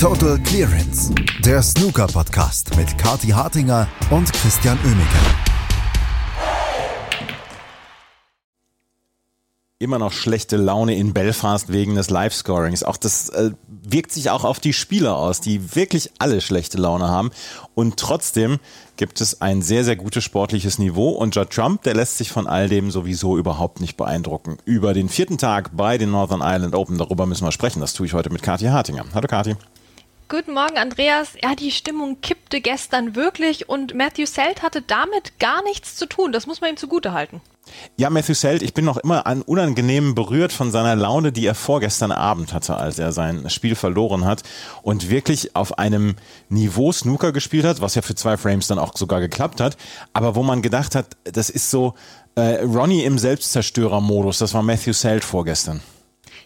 Total Clearance, der Snooker-Podcast mit Kati Hartinger und Christian Oemeke. immer noch schlechte Laune in Belfast wegen des Live-Scorings. Auch das äh, wirkt sich auch auf die Spieler aus, die wirklich alle schlechte Laune haben. Und trotzdem gibt es ein sehr, sehr gutes sportliches Niveau. Und Judd Trump, der lässt sich von all dem sowieso überhaupt nicht beeindrucken. Über den vierten Tag bei den Northern Ireland Open, darüber müssen wir sprechen. Das tue ich heute mit Kathi Hartinger. Hallo Kathi. Guten Morgen, Andreas. Ja, die Stimmung kippte gestern wirklich und Matthew Selt hatte damit gar nichts zu tun. Das muss man ihm zugutehalten. Ja, Matthew Selt, ich bin noch immer an unangenehm berührt von seiner Laune, die er vorgestern Abend hatte, als er sein Spiel verloren hat und wirklich auf einem Niveau Snooker gespielt hat, was ja für zwei Frames dann auch sogar geklappt hat, aber wo man gedacht hat, das ist so äh, Ronnie im Selbstzerstörermodus, das war Matthew Selt vorgestern.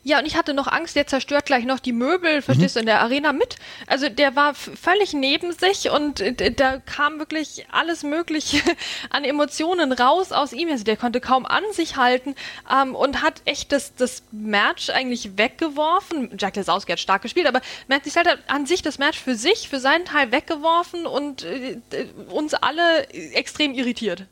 Ja, und ich hatte noch Angst, der zerstört gleich noch die Möbel, verstehst mhm. du, in der Arena mit. Also der war völlig neben sich und äh, da kam wirklich alles Mögliche an Emotionen raus aus ihm. Also der konnte kaum an sich halten ähm, und hat echt das, das Match eigentlich weggeworfen. Jack Lesowski hat stark gespielt, aber Matt hat an sich das Match für sich, für seinen Teil weggeworfen und äh, uns alle extrem irritiert.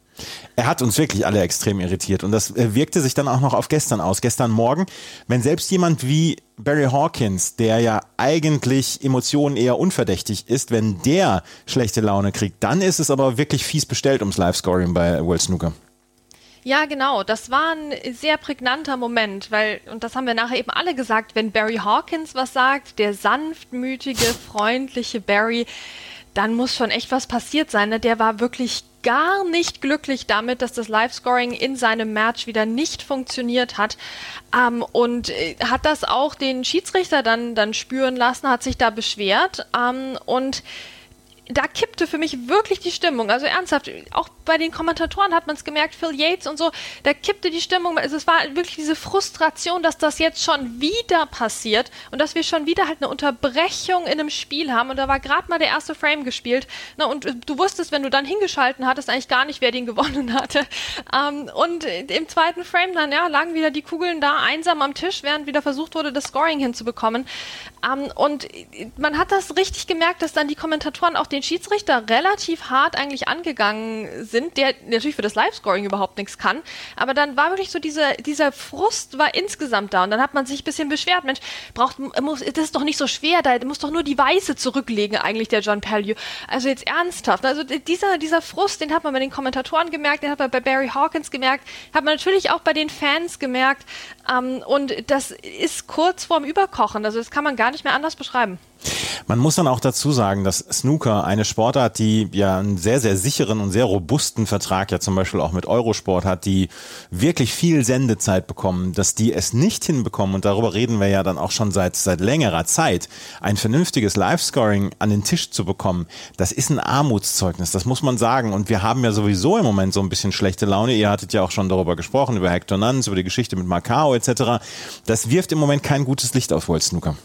Er hat uns wirklich alle extrem irritiert und das äh, wirkte sich dann auch noch auf gestern aus. Gestern Morgen, wenn selbst jemand wie Barry Hawkins, der ja eigentlich Emotionen eher unverdächtig ist, wenn der schlechte Laune kriegt, dann ist es aber wirklich fies bestellt ums Live-Scoring bei World Snooker. Ja, genau. Das war ein sehr prägnanter Moment, weil, und das haben wir nachher eben alle gesagt, wenn Barry Hawkins was sagt, der sanftmütige, freundliche Barry, dann muss schon echt was passiert sein. Ne? Der war wirklich gar nicht glücklich damit, dass das Live-Scoring in seinem Match wieder nicht funktioniert hat. Ähm, und äh, hat das auch den Schiedsrichter dann, dann spüren lassen, hat sich da beschwert. Ähm, und da kippte für mich wirklich die Stimmung. Also ernsthaft, auch bei den Kommentatoren hat man es gemerkt, Phil Yates und so, da kippte die Stimmung. Also es war wirklich diese Frustration, dass das jetzt schon wieder passiert und dass wir schon wieder halt eine Unterbrechung in einem Spiel haben. Und da war gerade mal der erste Frame gespielt. Na, und äh, du wusstest, wenn du dann hingeschalten hattest, eigentlich gar nicht, wer den gewonnen hatte. Ähm, und im zweiten Frame dann, ja, lagen wieder die Kugeln da einsam am Tisch, während wieder versucht wurde, das Scoring hinzubekommen. Ähm, und man hat das richtig gemerkt, dass dann die Kommentatoren auch den den Schiedsrichter relativ hart eigentlich angegangen sind, der natürlich für das Live-Scoring überhaupt nichts kann. Aber dann war wirklich so dieser, dieser Frust war insgesamt da. Und dann hat man sich ein bisschen beschwert. Mensch, braucht, muss, das ist doch nicht so schwer, da muss doch nur die Weiße zurücklegen, eigentlich der John Pellew. Also jetzt ernsthaft. Also dieser, dieser Frust, den hat man bei den Kommentatoren gemerkt, den hat man bei Barry Hawkins gemerkt, hat man natürlich auch bei den Fans gemerkt. Ähm, und das ist kurz vorm Überkochen. Also das kann man gar nicht mehr anders beschreiben. Man muss dann auch dazu sagen, dass Snooker eine Sportart, die ja einen sehr, sehr sicheren und sehr robusten Vertrag ja zum Beispiel auch mit Eurosport hat, die wirklich viel Sendezeit bekommen, dass die es nicht hinbekommen, und darüber reden wir ja dann auch schon seit, seit längerer Zeit, ein vernünftiges Live-Scoring an den Tisch zu bekommen, das ist ein Armutszeugnis, das muss man sagen. Und wir haben ja sowieso im Moment so ein bisschen schlechte Laune. Ihr hattet ja auch schon darüber gesprochen, über Hector Nuns, über die Geschichte mit Macau etc. Das wirft im Moment kein gutes Licht auf World Snooker.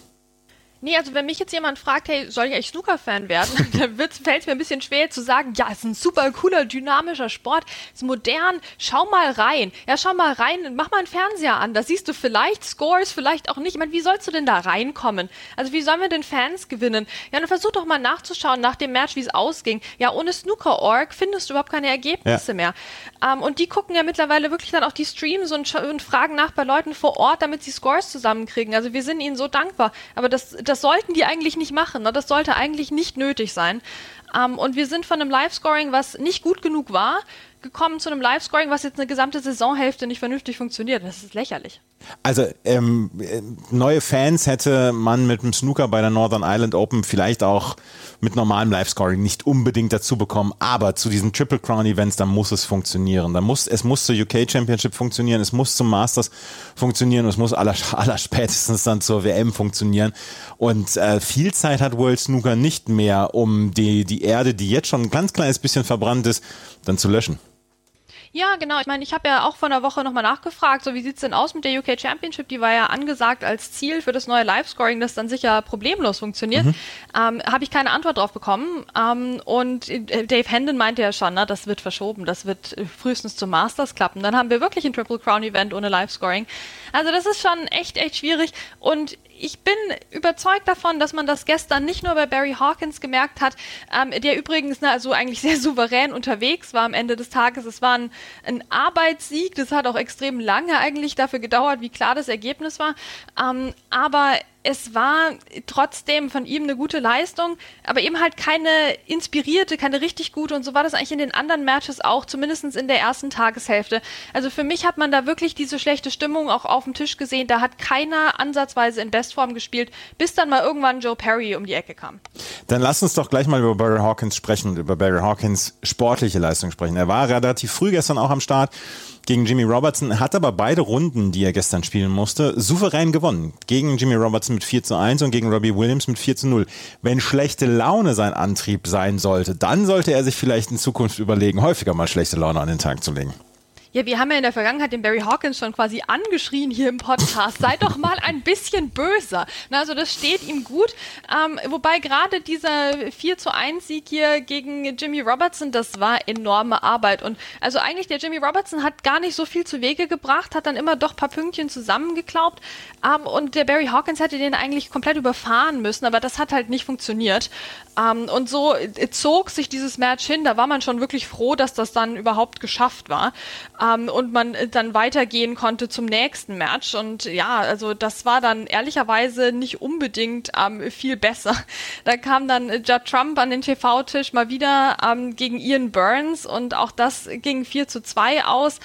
Nee, also wenn mich jetzt jemand fragt, hey, soll ich eigentlich Snooker-Fan werden, dann fällt es mir ein bisschen schwer zu sagen, ja, es ist ein super cooler, dynamischer Sport, es ist modern, schau mal rein. Ja, schau mal rein, mach mal einen Fernseher an, da siehst du vielleicht Scores, vielleicht auch nicht. Ich meine, wie sollst du denn da reinkommen? Also wie sollen wir denn Fans gewinnen? Ja, dann versuch doch mal nachzuschauen nach dem Match, wie es ausging. Ja, ohne Snooker.org findest du überhaupt keine Ergebnisse ja. mehr. Ähm, und die gucken ja mittlerweile wirklich dann auch die Streams und, und fragen nach bei Leuten vor Ort, damit sie Scores zusammenkriegen. Also wir sind ihnen so dankbar. Aber das, das das sollten die eigentlich nicht machen. Ne? Das sollte eigentlich nicht nötig sein. Ähm, und wir sind von einem Live-Scoring, was nicht gut genug war, gekommen zu einem Live-Scoring, was jetzt eine gesamte Saisonhälfte nicht vernünftig funktioniert. Das ist lächerlich. Also ähm, neue Fans hätte man mit dem Snooker bei der Northern Ireland Open vielleicht auch mit normalem Live-Scoring nicht unbedingt dazu bekommen, aber zu diesen Triple Crown Events, da muss es funktionieren. Da muss, es muss zur UK Championship funktionieren, es muss zum Masters funktionieren, es muss aller, aller spätestens dann zur WM funktionieren. Und äh, viel Zeit hat World Snooker nicht mehr, um die, die Erde, die jetzt schon ein ganz kleines bisschen verbrannt ist, dann zu löschen. Ja, genau. Ich meine, ich habe ja auch vor einer Woche nochmal nachgefragt, so wie sieht's denn aus mit der UK Championship? Die war ja angesagt als Ziel für das neue Live-Scoring, das dann sicher problemlos funktioniert. Mhm. Ähm, habe ich keine Antwort drauf bekommen. Ähm, und äh, Dave Hendon meinte ja schon, na, das wird verschoben, das wird äh, frühestens zum Masters klappen. Dann haben wir wirklich ein Triple Crown Event ohne Live-Scoring. Also das ist schon echt, echt schwierig. Und ich bin überzeugt davon, dass man das gestern nicht nur bei Barry Hawkins gemerkt hat, ähm, der übrigens na, also eigentlich sehr souverän unterwegs war am Ende des Tages. Es war ein, ein Arbeitssieg, das hat auch extrem lange eigentlich dafür gedauert, wie klar das Ergebnis war. Ähm, aber es war trotzdem von ihm eine gute Leistung, aber eben halt keine inspirierte, keine richtig gute. Und so war das eigentlich in den anderen Matches auch, zumindest in der ersten Tageshälfte. Also für mich hat man da wirklich diese schlechte Stimmung auch auf dem Tisch gesehen. Da hat keiner ansatzweise in Bestform gespielt, bis dann mal irgendwann Joe Perry um die Ecke kam. Dann lass uns doch gleich mal über Barry Hawkins sprechen und über Barry Hawkins sportliche Leistung sprechen. Er war relativ früh gestern auch am Start gegen Jimmy Robertson, hat aber beide Runden, die er gestern spielen musste, souverän gewonnen. Gegen Jimmy Robertson mit 4 zu 1 und gegen Robbie Williams mit 4 zu 0. Wenn schlechte Laune sein Antrieb sein sollte, dann sollte er sich vielleicht in Zukunft überlegen, häufiger mal schlechte Laune an den Tag zu legen. Ja, wir haben ja in der Vergangenheit den Barry Hawkins schon quasi angeschrien hier im Podcast. Sei doch mal ein bisschen böser. Na, also das steht ihm gut. Ähm, wobei gerade dieser 4 zu 1 Sieg hier gegen Jimmy Robertson, das war enorme Arbeit. Und also eigentlich der Jimmy Robertson hat gar nicht so viel zu Wege gebracht, hat dann immer doch ein paar Pünktchen zusammengeklaubt. Ähm, und der Barry Hawkins hätte den eigentlich komplett überfahren müssen, aber das hat halt nicht funktioniert. Ähm, und so zog sich dieses Match hin. Da war man schon wirklich froh, dass das dann überhaupt geschafft war ähm, und man dann weitergehen konnte zum nächsten Match. Und ja, also das war dann ehrlicherweise nicht unbedingt ähm, viel besser. Da kam dann Judd Trump an den TV-Tisch mal wieder ähm, gegen Ian Burns und auch das ging 4 zu 2 aus.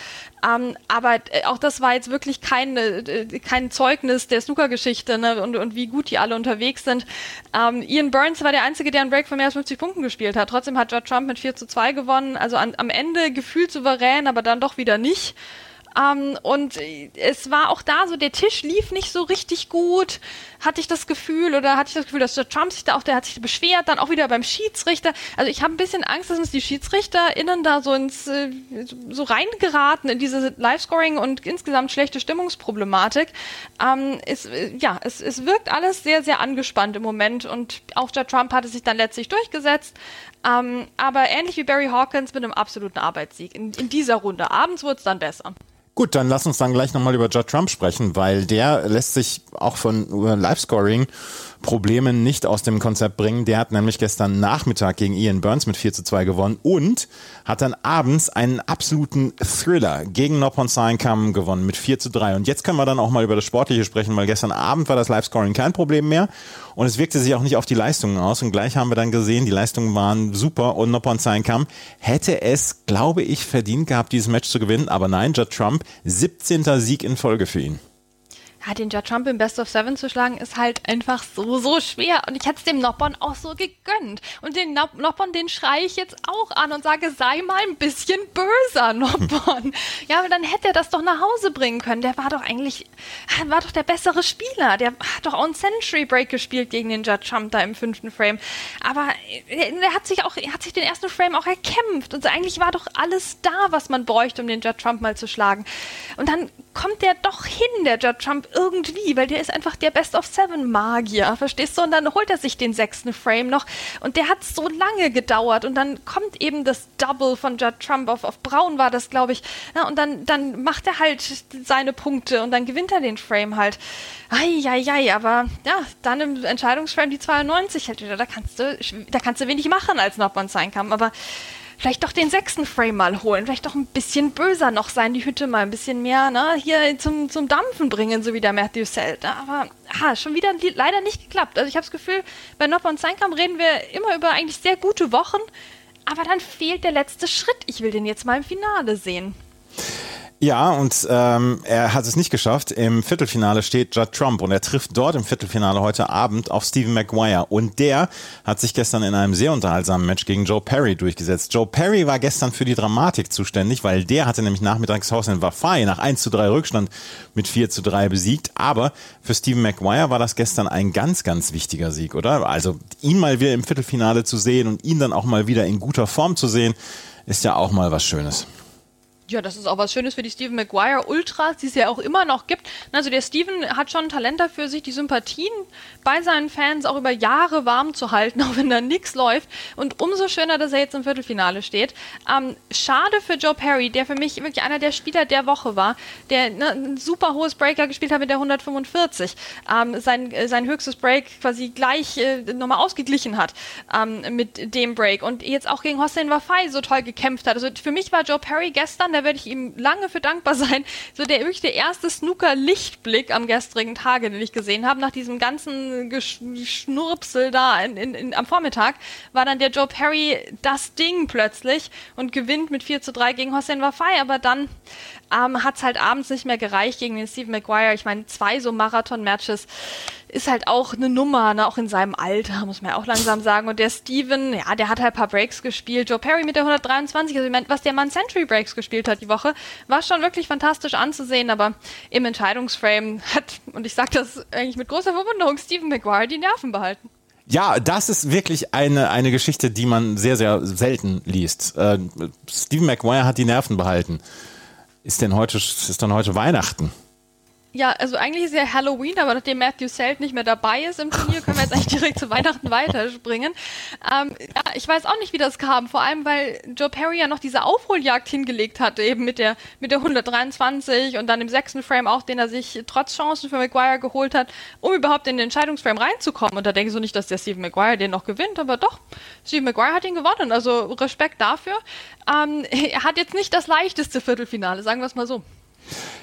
Ähm, aber äh, auch das war jetzt wirklich kein, äh, kein Zeugnis der Snooker-Geschichte ne? und, und wie gut die alle unterwegs sind. Ähm, Ian Burns war der Einzige, der einen Break von mehr als 50 Punkten gespielt hat. Trotzdem hat Judd Trump mit 4 zu 2 gewonnen. Also an, am Ende gefühlt souverän, aber dann doch wieder nicht. Ähm, und es war auch da so, der Tisch lief nicht so richtig gut, hatte ich das Gefühl, oder hatte ich das Gefühl, dass der Trump sich da auch, der hat sich beschwert, dann auch wieder beim Schiedsrichter. Also ich habe ein bisschen Angst, dass uns die SchiedsrichterInnen da so ins, äh, so reingeraten in diese Live-Scoring und insgesamt schlechte Stimmungsproblematik. Ähm, es, äh, ja, es, es wirkt alles sehr, sehr angespannt im Moment und auch der Trump hatte sich dann letztlich durchgesetzt. Ähm, aber ähnlich wie Barry Hawkins mit einem absoluten Arbeitssieg in, in dieser Runde. Abends wurde es dann besser. Gut, dann lass uns dann gleich nochmal über Judd Trump sprechen, weil der lässt sich auch von Live-Scoring Problemen nicht aus dem Konzept bringen. Der hat nämlich gestern Nachmittag gegen Ian Burns mit 4 zu 2 gewonnen und hat dann abends einen absoluten Thriller gegen Noppon Sainkam gewonnen mit 4 zu 3. Und jetzt können wir dann auch mal über das Sportliche sprechen, weil gestern Abend war das Live-Scoring kein Problem mehr und es wirkte sich auch nicht auf die Leistungen aus. Und gleich haben wir dann gesehen, die Leistungen waren super und Noppon Sainkam hätte es, glaube ich, verdient gehabt, dieses Match zu gewinnen. Aber nein, Judd Trump, 17. Sieg in Folge für ihn ja, den Judd Trump im Best of Seven zu schlagen, ist halt einfach so, so schwer. Und ich hätte es dem Noppon auch so gegönnt. Und den Noppon, den schreie ich jetzt auch an und sage, sei mal ein bisschen böser, Noppon. ja, aber dann hätte er das doch nach Hause bringen können. Der war doch eigentlich, war doch der bessere Spieler. Der hat doch auch einen Century Break gespielt gegen den Judd Trump da im fünften Frame. Aber er hat sich auch, er hat sich den ersten Frame auch erkämpft. Und eigentlich war doch alles da, was man bräuchte, um den Judd Trump mal zu schlagen. Und dann kommt der doch hin, der Judd Trump, irgendwie, weil der ist einfach der Best of Seven Magier, verstehst du? Und dann holt er sich den sechsten Frame noch. Und der hat so lange gedauert. Und dann kommt eben das Double von Judd Trump. Auf, auf Braun war das, glaube ich. Ja, und dann, dann macht er halt seine Punkte. Und dann gewinnt er den Frame halt. Eieiei, aber ja, dann im Entscheidungsframe die 92 halt wieder, da kannst du, da kannst du wenig machen als Nordmann sein kann, aber vielleicht doch den sechsten Frame mal holen, vielleicht doch ein bisschen böser noch sein, die Hütte mal ein bisschen mehr ne, hier zum, zum Dampfen bringen, so wie der Matthew Selt. Aber ha, schon wieder leider nicht geklappt. Also ich habe das Gefühl, bei Nopper und Seinkam reden wir immer über eigentlich sehr gute Wochen, aber dann fehlt der letzte Schritt. Ich will den jetzt mal im Finale sehen. Ja, und ähm, er hat es nicht geschafft. Im Viertelfinale steht Judd Trump und er trifft dort im Viertelfinale heute Abend auf Stephen Maguire. Und der hat sich gestern in einem sehr unterhaltsamen Match gegen Joe Perry durchgesetzt. Joe Perry war gestern für die Dramatik zuständig, weil der hatte nämlich nachmittags in Wafai nach 1 zu 3 Rückstand mit 4 zu 3 besiegt. Aber für Stephen Maguire war das gestern ein ganz, ganz wichtiger Sieg, oder? Also ihn mal wieder im Viertelfinale zu sehen und ihn dann auch mal wieder in guter Form zu sehen, ist ja auch mal was Schönes. Ja, das ist auch was Schönes für die Stephen Maguire Ultras, die es ja auch immer noch gibt. Also der Stephen hat schon Talent dafür, sich die Sympathien bei seinen Fans auch über Jahre warm zu halten, auch wenn da nichts läuft. Und umso schöner, dass er jetzt im Viertelfinale steht. Ähm, schade für Joe Perry, der für mich wirklich einer der Spieler der Woche war, der ne, ein super hohes Breaker gespielt hat mit der 145. Ähm, sein, äh, sein höchstes Break quasi gleich äh, nochmal ausgeglichen hat ähm, mit dem Break. Und jetzt auch gegen Hossein Wafai so toll gekämpft hat. Also für mich war Joe Perry gestern der da werde ich ihm lange für dankbar sein. So der wirklich der erste Snooker-Lichtblick am gestrigen Tage, den ich gesehen habe, nach diesem ganzen Geschnurpsel da in, in, in, am Vormittag, war dann der Joe Perry das Ding plötzlich und gewinnt mit 4 zu 3 gegen Hossein Wafai, aber dann ähm, hat es halt abends nicht mehr gereicht gegen den Steve Maguire. Ich meine, zwei so Marathon-Matches ist halt auch eine Nummer, ne? auch in seinem Alter, muss man ja auch langsam sagen. Und der Steven, ja, der hat halt ein paar Breaks gespielt. Joe Perry mit der 123, also ich meine, was der Mann Century Breaks gespielt hat die Woche, war schon wirklich fantastisch anzusehen, aber im Entscheidungsframe hat, und ich sage das eigentlich mit großer Verwunderung, Steven Maguire die Nerven behalten. Ja, das ist wirklich eine, eine Geschichte, die man sehr, sehr selten liest. Äh, Stephen Maguire hat die Nerven behalten. Ist denn heute, ist dann heute Weihnachten? Ja, also eigentlich ist ja Halloween, aber nachdem Matthew Selt nicht mehr dabei ist im Turnier, können wir jetzt eigentlich direkt zu Weihnachten weiterspringen. Ähm, ja, ich weiß auch nicht, wie das kam, vor allem weil Joe Perry ja noch diese Aufholjagd hingelegt hatte, eben mit der, mit der 123 und dann im sechsten Frame auch, den er sich trotz Chancen für Maguire geholt hat, um überhaupt in den Entscheidungsframe reinzukommen. Und da denke ich so nicht, dass der Steve Maguire den noch gewinnt, aber doch, Steve Maguire hat ihn gewonnen, also Respekt dafür. Ähm, er hat jetzt nicht das leichteste Viertelfinale, sagen wir es mal so.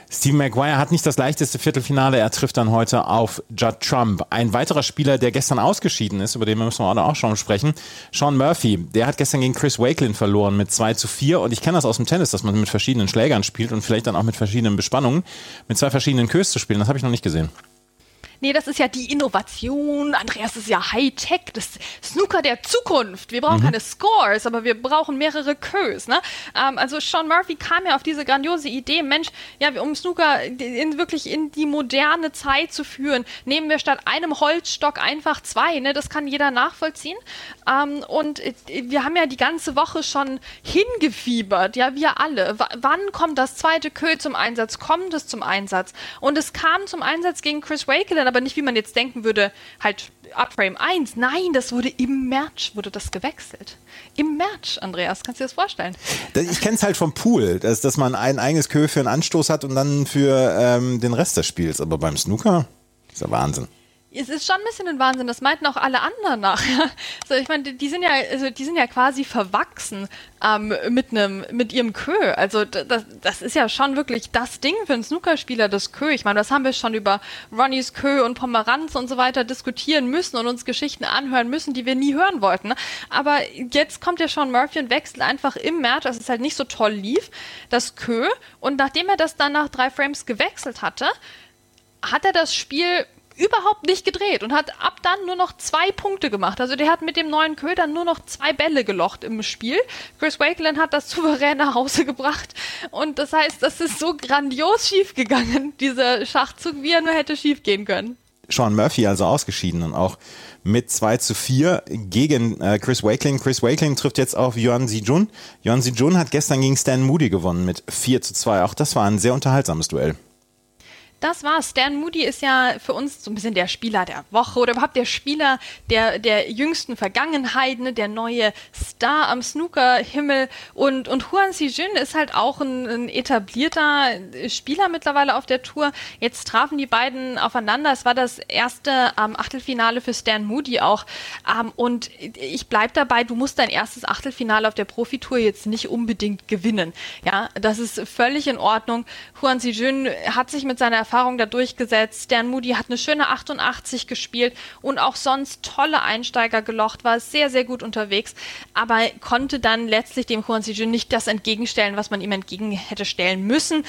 Steve Maguire hat nicht das leichteste Viertelfinale. Er trifft dann heute auf Judd Trump. Ein weiterer Spieler, der gestern ausgeschieden ist, über den müssen wir auch schon sprechen. Sean Murphy, der hat gestern gegen Chris Wakelin verloren mit 2 zu 4. Und ich kenne das aus dem Tennis, dass man mit verschiedenen Schlägern spielt und vielleicht dann auch mit verschiedenen Bespannungen, mit zwei verschiedenen Kös zu spielen. Das habe ich noch nicht gesehen. Nee, das ist ja die Innovation. Andreas das ist ja Hightech, das Snooker der Zukunft. Wir brauchen mhm. keine Scores, aber wir brauchen mehrere Kös. Ne? Ähm, also Sean Murphy kam ja auf diese grandiose Idee, Mensch, ja, um Snooker in, wirklich in die moderne Zeit zu führen, nehmen wir statt einem Holzstock einfach zwei. Ne? Das kann jeder nachvollziehen. Ähm, und äh, wir haben ja die ganze Woche schon hingefiebert, ja, wir alle. W wann kommt das zweite Kö zum Einsatz? Kommt es zum Einsatz? Und es kam zum Einsatz gegen Chris Wakelin dann aber nicht, wie man jetzt denken würde, halt ab Frame 1. Nein, das wurde im Match, wurde das gewechselt. Im Match, Andreas, kannst du dir das vorstellen? Ich kenne es halt vom Pool, dass, dass man ein eigenes Kö für einen Anstoß hat und dann für ähm, den Rest des Spiels. Aber beim Snooker ist ja Wahnsinn es ist schon ein bisschen ein Wahnsinn, das meinten auch alle anderen nachher. Also ich meine, die, sind ja, also die sind ja quasi verwachsen ähm, mit einem, mit ihrem Kö. Also das, das ist ja schon wirklich das Ding für einen Snookerspieler, das Kö. Ich meine, das haben wir schon über Ronnys Kö und Pomeranz und so weiter diskutieren müssen und uns Geschichten anhören müssen, die wir nie hören wollten. Aber jetzt kommt ja schon Murphy und wechselt einfach im Match, dass es halt nicht so toll lief, das Kö. Und nachdem er das dann nach drei Frames gewechselt hatte, hat er das Spiel überhaupt nicht gedreht und hat ab dann nur noch zwei Punkte gemacht. Also der hat mit dem neuen Köder nur noch zwei Bälle gelocht im Spiel. Chris Wakeland hat das souverän nach Hause gebracht und das heißt, das ist so grandios schief gegangen, dieser Schachzug, wie er nur hätte schief gehen können. Sean Murphy also ausgeschieden und auch mit 2 zu 4 gegen äh, Chris Wakeling. Chris Wakeling trifft jetzt auf Yuan Zijun. Yuan Zijun hat gestern gegen Stan Moody gewonnen mit 4 zu 2. Auch das war ein sehr unterhaltsames Duell. Das war's. Stan Moody ist ja für uns so ein bisschen der Spieler der Woche oder überhaupt der Spieler der, der jüngsten Vergangenheit, ne? der neue Star am Snooker-Himmel. Und, und Huan Xijun ist halt auch ein, ein, etablierter Spieler mittlerweile auf der Tour. Jetzt trafen die beiden aufeinander. Es war das erste ähm, Achtelfinale für Stan Moody auch. Ähm, und ich bleib dabei, du musst dein erstes Achtelfinale auf der Profitour jetzt nicht unbedingt gewinnen. Ja, das ist völlig in Ordnung. Huan Xijun hat sich mit seiner Erfahrung da durchgesetzt. Dan Moody hat eine schöne 88 gespielt und auch sonst tolle Einsteiger gelocht, war sehr, sehr gut unterwegs, aber konnte dann letztlich dem Juan Sijun nicht das entgegenstellen, was man ihm entgegen hätte stellen müssen.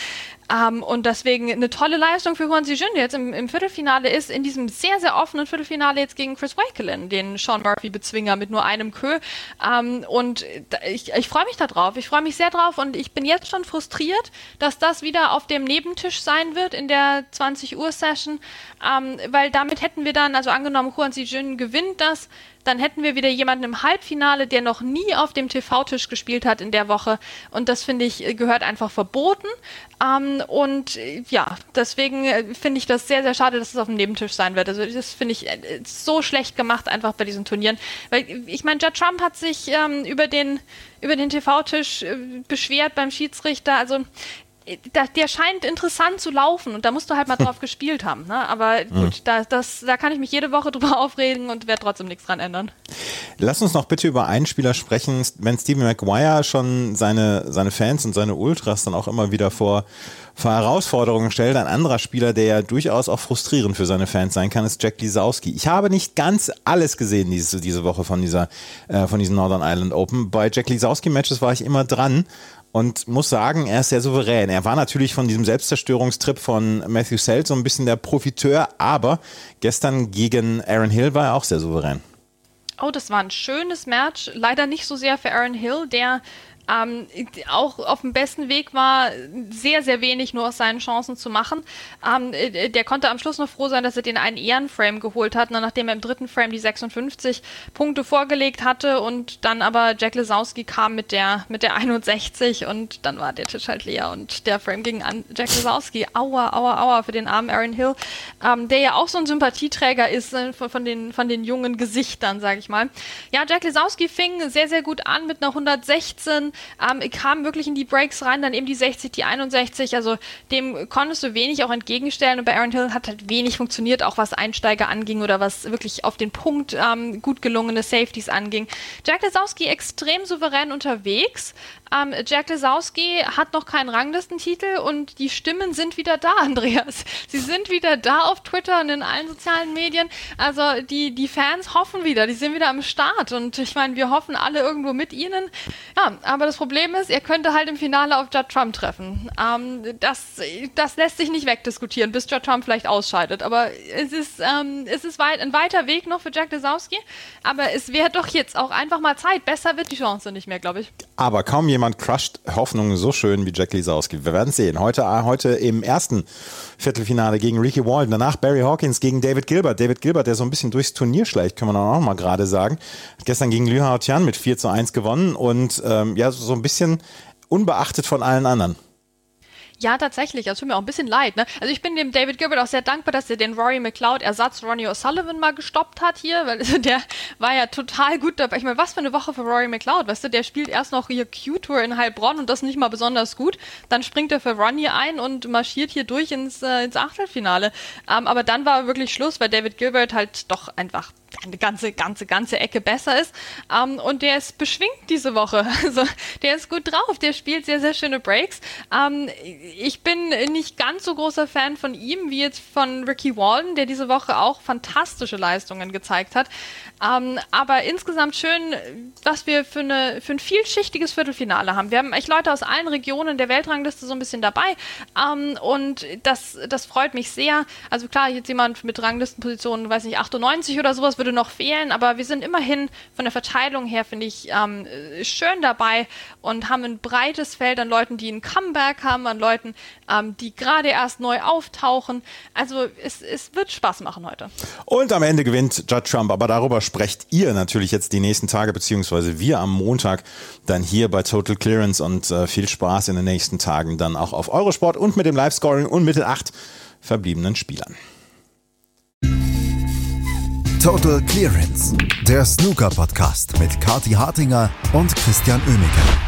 Ähm, und deswegen eine tolle Leistung für Juan Sijun, der jetzt im, im, Viertelfinale ist, in diesem sehr, sehr offenen Viertelfinale jetzt gegen Chris Wakelin, den Sean Murphy-Bezwinger mit nur einem Kö. Ähm, und ich, ich freue mich da drauf. Ich freue mich sehr drauf und ich bin jetzt schon frustriert, dass das wieder auf dem Nebentisch sein wird in der 20 Uhr Session, ähm, weil damit hätten wir dann, also angenommen, Huan Xijun gewinnt das, dann hätten wir wieder jemanden im Halbfinale, der noch nie auf dem TV-Tisch gespielt hat in der Woche. Und das finde ich gehört einfach verboten. Ähm, und äh, ja, deswegen äh, finde ich das sehr, sehr schade, dass es auf dem Nebentisch sein wird. Also das finde ich äh, so schlecht gemacht einfach bei diesen Turnieren. Weil ich meine, Judd Trump hat sich ähm, über den über den TV-Tisch beschwert beim Schiedsrichter. Also der scheint interessant zu laufen und da musst du halt mal drauf gespielt haben. Ne? Aber gut, mhm. da, das, da kann ich mich jede Woche drüber aufregen und werde trotzdem nichts dran ändern. Lass uns noch bitte über einen Spieler sprechen. Wenn Stephen Maguire schon seine, seine Fans und seine Ultras dann auch immer wieder vor, vor Herausforderungen stellt, ein anderer Spieler, der ja durchaus auch frustrierend für seine Fans sein kann, ist Jack Lisowski. Ich habe nicht ganz alles gesehen diese, diese Woche von, dieser, äh, von diesem Northern Ireland Open. Bei Jack Lisowski-Matches war ich immer dran und muss sagen, er ist sehr souverän. Er war natürlich von diesem Selbstzerstörungstrip von Matthew Selt so ein bisschen der Profiteur, aber gestern gegen Aaron Hill war er auch sehr souverän. Oh, das war ein schönes Match. Leider nicht so sehr für Aaron Hill, der ähm, auch auf dem besten Weg war, sehr, sehr wenig nur aus seinen Chancen zu machen. Ähm, äh, der konnte am Schluss noch froh sein, dass er den einen Ehrenframe geholt hat, nachdem er im dritten Frame die 56 Punkte vorgelegt hatte und dann aber Jack Lesowski kam mit der, mit der 61 und dann war der Tisch halt leer und der Frame ging an Jack Lesowski. Aua, aua, aua für den armen Aaron Hill, ähm, der ja auch so ein Sympathieträger ist äh, von, den, von den jungen Gesichtern, sag ich mal. Ja, Jack Lesowski fing sehr, sehr gut an mit einer 116, ähm, kam wirklich in die Breaks rein, dann eben die 60, die 61. Also dem konntest du wenig auch entgegenstellen. Und bei Aaron Hill hat halt wenig funktioniert, auch was Einsteiger anging oder was wirklich auf den Punkt ähm, gut gelungene Safeties anging. Jack Lesowski extrem souverän unterwegs. Ähm, Jack Lesowski hat noch keinen Ranglistentitel und die Stimmen sind wieder da, Andreas. Sie sind wieder da auf Twitter und in allen sozialen Medien. Also die, die Fans hoffen wieder, die sind wieder am Start und ich meine, wir hoffen alle irgendwo mit ihnen. Ja, aber das Problem ist, er könnte halt im Finale auf Judd Trump treffen. Ähm, das, das lässt sich nicht wegdiskutieren, bis Judd Trump vielleicht ausscheidet. Aber es ist, ähm, es ist weit, ein weiter Weg noch für Jack Lesowski. Aber es wäre doch jetzt auch einfach mal Zeit. Besser wird die Chance nicht mehr, glaube ich. Aber kaum jemand crusht Hoffnungen so schön wie Jack Lesowski. Wir werden sehen. Heute, äh, heute im ersten Viertelfinale gegen Ricky Walden. Danach Barry Hawkins gegen David Gilbert. David Gilbert, der so ein bisschen durchs Turnier schleicht, können wir auch mal gerade sagen. Hat gestern gegen Liu Hao Tian mit 4 zu 1 gewonnen und ähm, ja, so ein bisschen unbeachtet von allen anderen. Ja, tatsächlich. Das tut mir auch ein bisschen leid. Ne? Also ich bin dem David Gilbert auch sehr dankbar, dass er den Rory McLeod Ersatz Ronnie O'Sullivan mal gestoppt hat hier, weil der war ja total gut dabei. Ich meine, was für eine Woche für Rory McLeod, weißt du? Der spielt erst noch hier Q-Tour in Heilbronn und das nicht mal besonders gut. Dann springt er für Ronnie ein und marschiert hier durch ins, äh, ins Achtelfinale. Ähm, aber dann war wirklich Schluss, weil David Gilbert halt doch einfach eine ganze, ganze, ganze Ecke besser ist. Ähm, und der ist beschwingt diese Woche. Also der ist gut drauf, der spielt sehr, sehr schöne Breaks. Ähm, ich bin nicht ganz so großer Fan von ihm wie jetzt von Ricky Walden, der diese Woche auch fantastische Leistungen gezeigt hat. Ähm, aber insgesamt schön, was wir für, eine, für ein vielschichtiges Viertelfinale haben. Wir haben echt Leute aus allen Regionen der Weltrangliste so ein bisschen dabei. Ähm, und das, das freut mich sehr. Also klar, jetzt jemand mit Ranglistenpositionen, weiß nicht, 98 oder sowas würde noch fehlen, aber wir sind immerhin von der Verteilung her, finde ich, ähm, schön dabei und haben ein breites Feld an Leuten, die ein Comeback haben, an Leuten, ähm, die gerade erst neu auftauchen. Also es, es wird Spaß machen heute. Und am Ende gewinnt Judd Trump, aber darüber sprecht ihr natürlich jetzt die nächsten Tage, beziehungsweise wir am Montag dann hier bei Total Clearance und äh, viel Spaß in den nächsten Tagen dann auch auf Eurosport und mit dem Live-Scoring und Mittel 8 verbliebenen Spielern. Total Clearance, der Snooker-Podcast mit Kati Hartinger und Christian Oemeke.